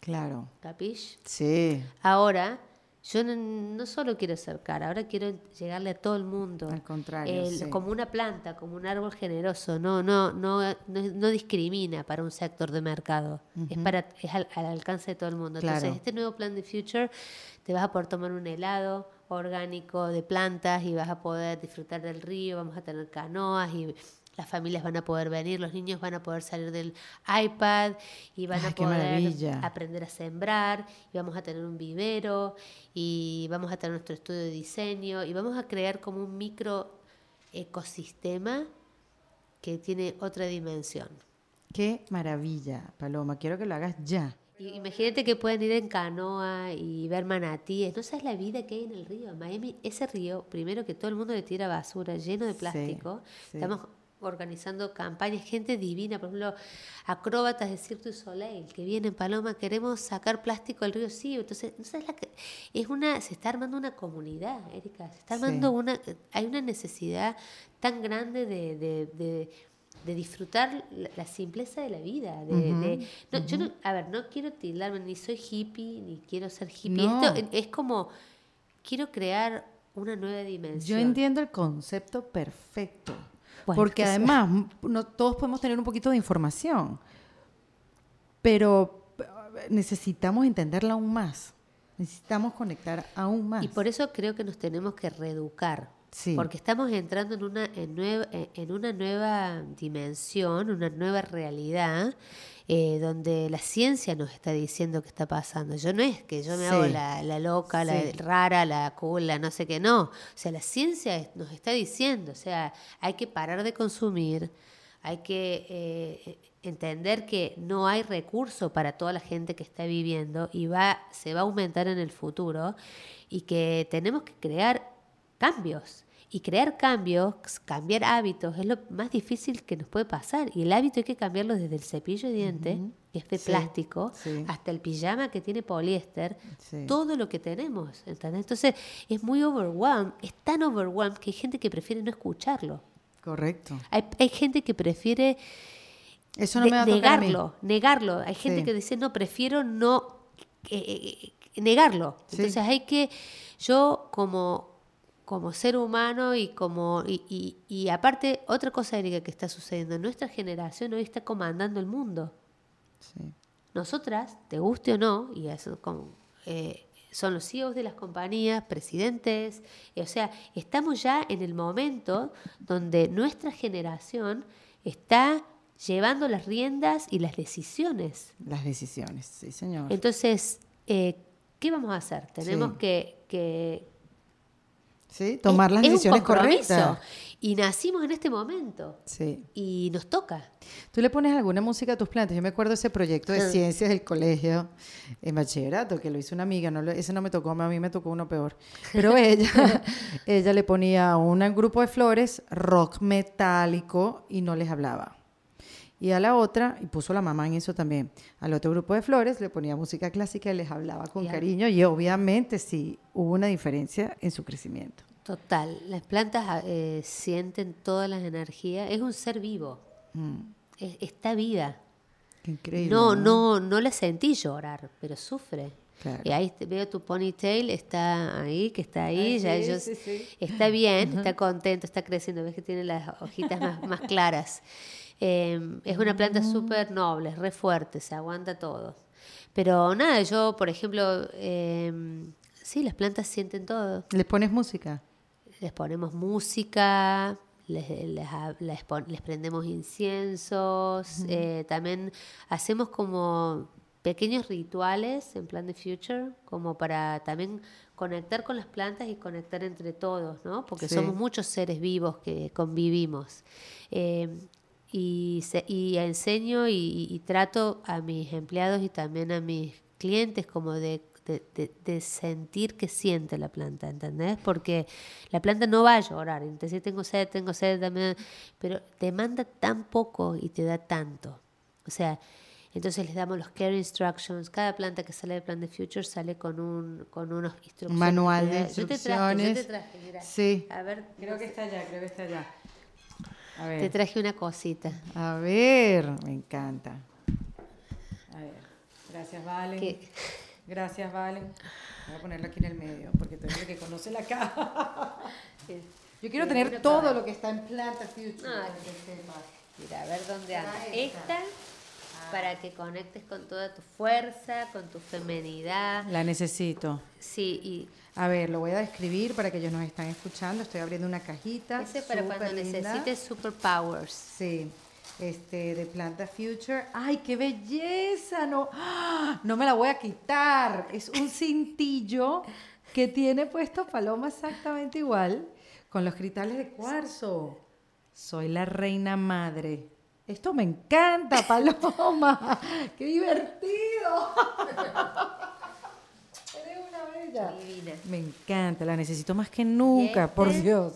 Claro. ¿Capish? Sí. Ahora yo no, solo quiero ser cara, ahora quiero llegarle a todo el mundo. Al contrario. Como una planta, como un árbol generoso, no, no, no, no, discrimina para un sector de mercado, es, para, es al, alcance de todo el mundo. Entonces, este nuevo plan de Future te vas a poder tomar un helado orgánico de plantas y vas a poder disfrutar del río, vamos a tener canoas y las familias van a poder venir, los niños van a poder salir del iPad y van a poder aprender a sembrar y vamos a tener un vivero y vamos a tener nuestro estudio de diseño y vamos a crear como un micro ecosistema que tiene otra dimensión. Qué maravilla, Paloma, quiero que lo hagas ya. Imagínate que pueden ir en canoa y ver manatíes. No sabes la vida que hay en el río. Miami, ese río, primero que todo el mundo le tira basura, lleno de plástico. Estamos organizando campañas, gente divina, por ejemplo, acróbatas de Cirque du Soleil que vienen, Paloma, queremos sacar plástico del río Sí, entonces, ¿no sabes la que, es una, se está armando una comunidad, Erika, se está armando una, hay una necesidad tan grande de, de, de disfrutar la, simpleza de la vida. De, Yo no, a ver, no quiero tildarme, ni soy hippie, ni quiero ser hippie. Esto es como, quiero crear una nueva dimensión. Yo entiendo el concepto perfecto. Porque además no, todos podemos tener un poquito de información, pero necesitamos entenderla aún más. Necesitamos conectar aún más. Y por eso creo que nos tenemos que reeducar. Porque estamos entrando en una, en, en una nueva dimensión, una nueva realidad eh, donde la ciencia nos está diciendo qué está pasando. Yo no es que yo me hago la, loca, la rara, la cool, no sé qué, no. O sea, la ciencia nos está diciendo, o sea, hay que parar de consumir, hay que eh, entender que no hay recurso para toda la gente que está viviendo y va, se va a aumentar en el futuro y que tenemos que crear cambios. Y crear cambios, cambiar hábitos, es lo más difícil que nos puede pasar. Y el hábito hay que cambiarlo desde el cepillo de dientes, que es de plástico, hasta el pijama que tiene poliéster, todo lo que tenemos. Entonces es muy overwhelmed, es tan overwhelmed que hay gente que prefiere no escucharlo. Correcto. Hay, gente que prefiere Eso no me negarlo, negarlo. Hay gente que dice, no, prefiero no eh, eh, negarlo. Entonces hay que, yo como como ser humano y como y, y, aparte otra cosa Erika que está sucediendo nuestra generación hoy está comandando el mundo. Nosotras te guste o no y eso como eh, son los CEOs de las compañías presidentes o sea estamos ya en el momento donde nuestra generación está llevando las riendas y las decisiones. Las decisiones sí señor. Entonces eh, ¿qué vamos a hacer? Tenemos que, que, Sí, tomar las decisiones correctas. Y nacimos en este momento. Sí. Y nos toca. ¿Tú le pones alguna música a tus plantas? Yo me acuerdo ese proyecto de ciencias del colegio en bachillerato que lo hizo una amiga. No, ese no me tocó, a mí me tocó uno peor. Pero ella, ella le ponía a un grupo de flores rock metálico y no les hablaba. Y a la otra, y puso la mamá en eso también, al otro grupo de flores le ponía música clásica y les hablaba con cariño y obviamente sí hubo una diferencia en su crecimiento. Total, las plantas ah, eh, sienten todas las energías, es un ser vivo, mm. está vida. increíble. No, no, no, la sentí llorar, pero sufre. Y ahí veo tu ponytail, está ahí, que está ahí, ya ellos, está bien, está contento, está creciendo, ves que tiene las hojitas más, claras. Em, es una planta mm. súper noble, es re fuerte, se aguanta todo. Pero nada, yo, por ejemplo, em, sí, las plantas sienten todo. ¿Les pones música? les ponemos música, les, les, prendemos inciensos, eh, también hacemos como pequeños rituales en plan de future, como para también conectar con las plantas y conectar entre todos, ¿no? Porque somos muchos seres vivos que convivimos. Eh, y, y, enseño y, y, trato a mis empleados y también a mis clientes como de de, sentir que siente la planta, ¿entendés? Porque la planta no va a llorar, entonces tengo sed, tengo sed, también, pero te manda tan poco y te da tanto. O sea, entonces les damos los care instructions. Cada planta que sale del plan de Future sale con un con unos instrucciones. Manual de instrucciones. Yo te traje, mira. Sí. A ver, creo que está allá, creo que está allá. A ver. Te traje una cosita. A ver, me encanta. A ver. Gracias, Vale. Gracias, Valen. Voy a ponerlo aquí en el medio, porque tú eres el que conoce la caja. Yo quiero tener todo lo que está en Planta Future. Ah, Mira, a ver dónde anda. Esta. Para que conectes con toda tu fuerza, con tu femenidad. La necesito. Sí, y... A ver, lo voy a describir para que ellos nos están escuchando. Estoy abriendo una cajita. Ese para cuando necesites superpowers. Sí este, de Planta Future. ¡Ay, qué belleza! No, ¡ah! no me la voy a quitar. Es un cintillo que tiene puesto Paloma exactamente igual, con los cristales de cuarzo. Soy la reina madre. Esto me encanta, Paloma. ¡Qué divertido! Eres una bella. Me encanta, la necesito más que nunca, por este? Dios.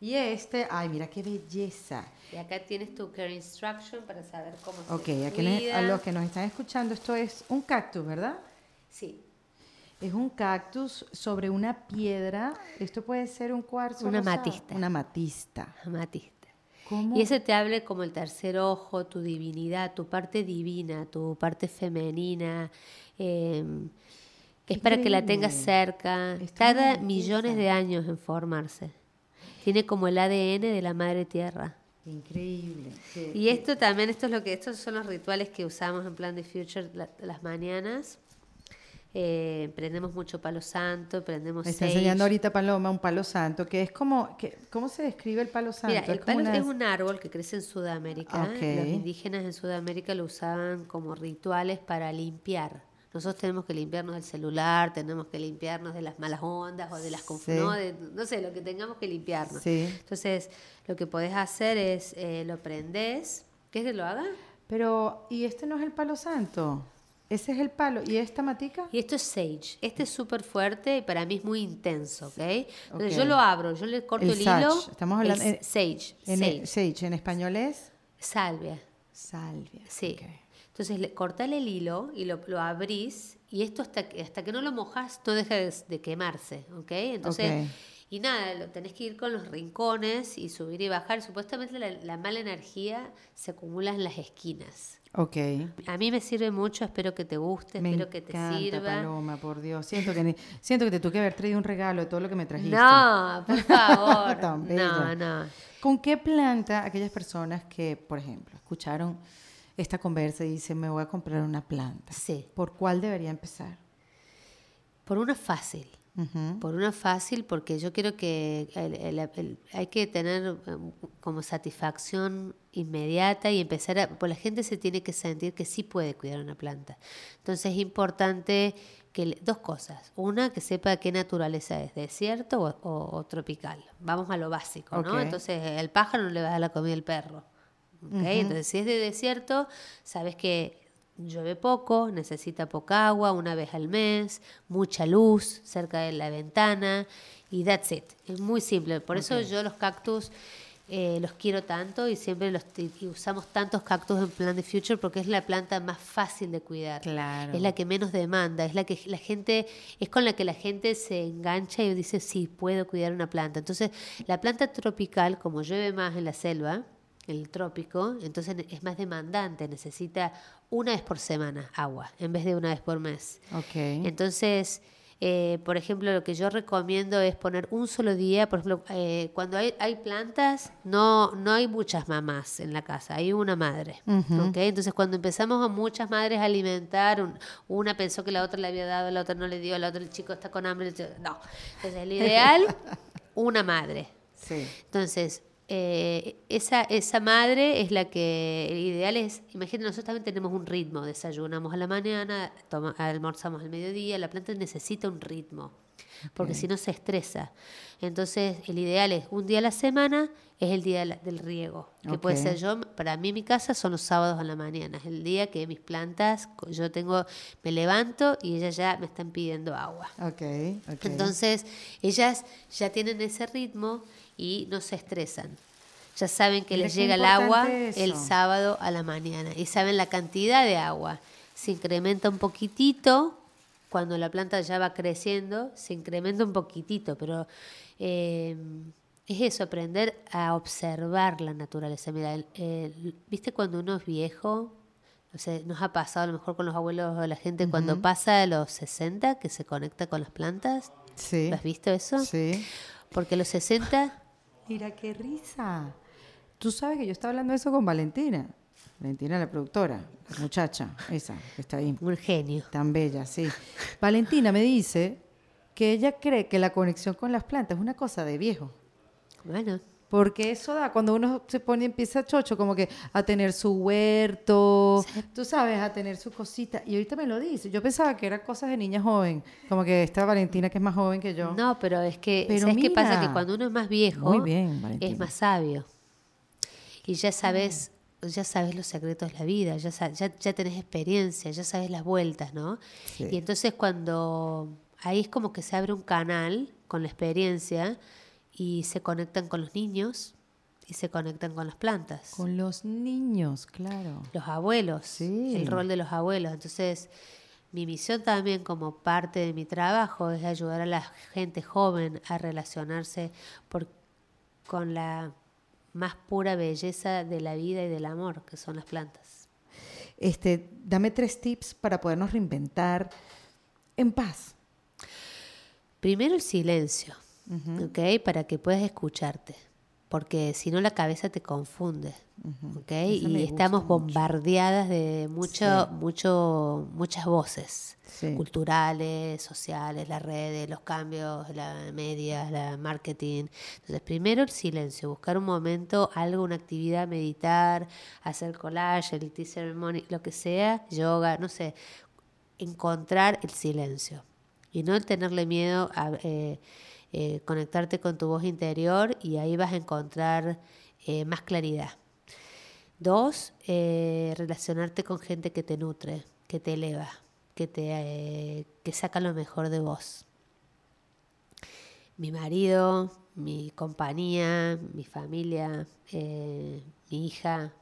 Y este, ay, mira qué belleza. Y acá tienes tu care instruction para saber cómo se Ok, a los que nos están escuchando, esto es un cactus, ¿verdad? Sí. Es un cactus sobre una piedra. Esto puede ser un cuarzo. Una matista. Una matista. Matista. ¿Cómo? Y eso te habla como el tercer ojo, tu divinidad, tu parte divina, tu parte femenina. Em, es para que la tengas cerca. Tarda millones de años en formarse. Tiene como el ADN de la madre tierra. Increíble. y esto también, esto es lo que, estos son los rituales que usamos en Plan de Future las mañanas. Eh, prendemos mucho palo santo, prendemos Me está enseñando ahorita Paloma un palo santo, que es como, que, ¿cómo se describe el palo santo? Mira, el palo es un árbol que crece en Sudamérica. Los indígenas en Sudamérica lo usaban como rituales para limpiar nosotros tenemos que limpiarnos del celular, tenemos que limpiarnos de las malas ondas o de las confusiones, no, sé, lo que tengamos que limpiarnos. Entonces, lo que podés hacer es, eh, lo prendés, ¿qué es que lo haga? Pero, ¿y este no es el palo santo? Ese es el palo. ¿Y esta matica? Y esto es sage. Este es súper fuerte y para mí es muy intenso, ¿ok? Entonces yo lo abro, yo le corto el, hilo. Estamos hablando. de sage. En sage. sage. ¿En español es? Salvia. Salvia. Sí. Entonces, le, cortale el hilo y lo, lo, abrís y esto hasta que, hasta que no lo mojas no deja de, quemarse, ¿ok? Entonces, y nada, lo, tenés que ir con los rincones y subir y bajar. Supuestamente la, mala energía se acumula en las esquinas. Ok. A mí me sirve mucho, espero que te guste, espero que te sirva. Paloma, por Dios. Siento que, siento que te tuve que haber traído un regalo de todo lo que me trajiste. No, por favor. no, no. ¿Con qué planta aquellas personas que, por ejemplo, escucharon esta conversa y dice, me voy a comprar una planta. Sí. ¿Por cuál debería empezar? Por una fácil. Por una fácil, porque yo quiero que hay que tener em, como satisfacción inmediata y empezar a, pues la gente se tiene que sentir que sí puede cuidar una planta. Entonces es importante que dos cosas. Una, que sepa qué naturaleza es, desierto o, tropical. Vamos a lo básico, ¿no? Entonces, el pájaro no le va a dar la comida al perro. Entonces, si es de desierto, sabes que llueve poco, necesita poca agua, una vez al mes, mucha luz cerca de la ventana y that's it. Es muy simple. Por eso yo los cactus eh, los quiero tanto y siempre los usamos tantos cactus en Plan de Future porque es la planta más fácil de cuidar. Claro. Es la que menos demanda, es la que la gente es con la que la gente se engancha y dice, "Sí, puedo cuidar una planta." Entonces, la planta tropical, como llueve más en la selva, el trópico, entonces es más demandante, necesita una vez por semana agua en vez de una vez por mes. Okay. Entonces, eh, por ejemplo, lo que yo recomiendo es poner un solo día, por ejemplo, eh, cuando hay, hay, plantas, no, no hay muchas mamás en la casa, hay una madre. Entonces, cuando empezamos a muchas madres a alimentar, una pensó que la otra le había dado, la otra no le dio, la otra el chico está con hambre. No. Entonces, el ideal, una madre. Sí. Entonces, eh, esa, esa madre es la que, el ideal es, imagínate, nosotros también tenemos un ritmo, desayunamos a la mañana, almorzamos al mediodía, la planta necesita un ritmo, porque si no se estresa. Entonces, el ideal es un día a la semana, es el día del riego, que puede ser yo, para mí mi casa son los sábados a la mañana, es el día que mis plantas, yo tengo, me levanto y ellas ya me están pidiendo agua. Okay, Entonces, ellas ya tienen ese ritmo y no se estresan. Ya saben que les llega el agua el sábado a la mañana y saben la cantidad de agua. Se incrementa un poquitito cuando la planta ya va creciendo, se incrementa un poquitito, pero eh, es eso, aprender a observar la naturaleza. Mira, ¿viste cuando uno es viejo? No sé, nos ha pasado a lo mejor con los abuelos o la gente cuando pasa a los 60 que se conecta con las plantas. Sí. ¿Lo has visto eso? Sí. Porque a los 60 Mira qué risa. Tú sabes que yo estaba hablando de eso con Valentina. Valentina, la productora, la muchacha, esa, que está ahí. Un genio. Tan bella, sí. Valentina me dice que ella cree que la conexión con las plantas es una cosa de viejo. Bueno. Porque eso da, cuando uno se pone, empieza chocho, como que a tener su huerto, tú sabes, a tener su cosita. Y ahorita me lo dice. Yo pensaba que era cosas de niña joven, como que esta Valentina que es más joven que yo. No, pero es que, ¿sabes qué pasa? Que cuando uno es más viejo, bien, es más sabio. Y ya sabes, ya sabes los secretos de la vida, ya, ya, ya tenés experiencia, ya sabes las vueltas, ¿no? Y entonces cuando ahí es como que se abre un canal con la experiencia y se conectan con los niños y se conectan con las plantas. Con los niños, claro. Los abuelos, sí. el rol de los abuelos. Entonces, mi misión también como parte de mi trabajo es ayudar a la gente joven a relacionarse con la más pura belleza de la vida y del amor, que son las plantas. Este, dame tres tips para podernos reinventar en paz. Primero el silencio. Para que puedas escucharte, porque si no la cabeza te confunde, Y estamos bombardeadas de mucho, mucho, muchas voces culturales, sociales, las redes, los cambios, la media, la marketing. Entonces, primero el silencio, buscar un momento, algo, una actividad, meditar, hacer collage, el tea ceremony, lo que sea, yoga, no sé, encontrar el silencio. Y no tenerle miedo a... Eh, eh, conectarte con tu voz interior y ahí vas a encontrar eh, más claridad. Dos, eh, relacionarte con gente que te nutre, que te eleva, que, te, que saca lo mejor de vos. Mi marido, mi compañía, mi familia, mi hija,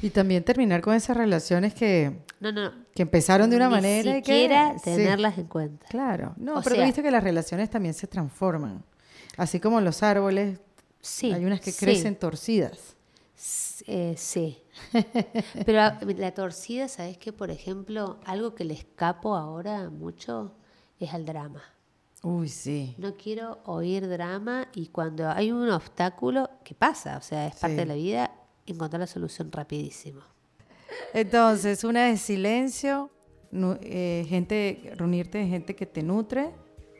y también terminar con esas relaciones que, no, no, que empezaron de una manera y que... tenerlas en cuenta. Claro, no, pero viste que las relaciones también se transforman. Así como los árboles, sí, hay unas que crecen torcidas. Eh, sí. pero la torcida, ¿sabes qué? Por ejemplo, algo que le escapo ahora mucho es al drama. Uy, sí. No quiero oír drama y cuando hay un obstáculo, ¿qué pasa? O sea, es parte de la vida, encontrar la solución rapidísimo. Entonces, una de silencio, eh, gente, reunirte de gente que te nutre.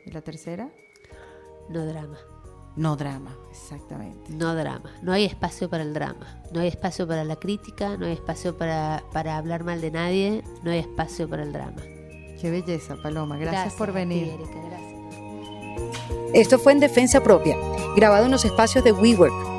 ¿Y la tercera? No drama. No drama, exactamente. No drama. No hay espacio para el drama. No hay espacio para la crítica, no hay espacio para, para hablar mal de nadie, no hay espacio para el drama. Qué belleza, Paloma. Gracias, por venir. gracias. Esto fue en Defensa Propia, grabado en los espacios de WeWork,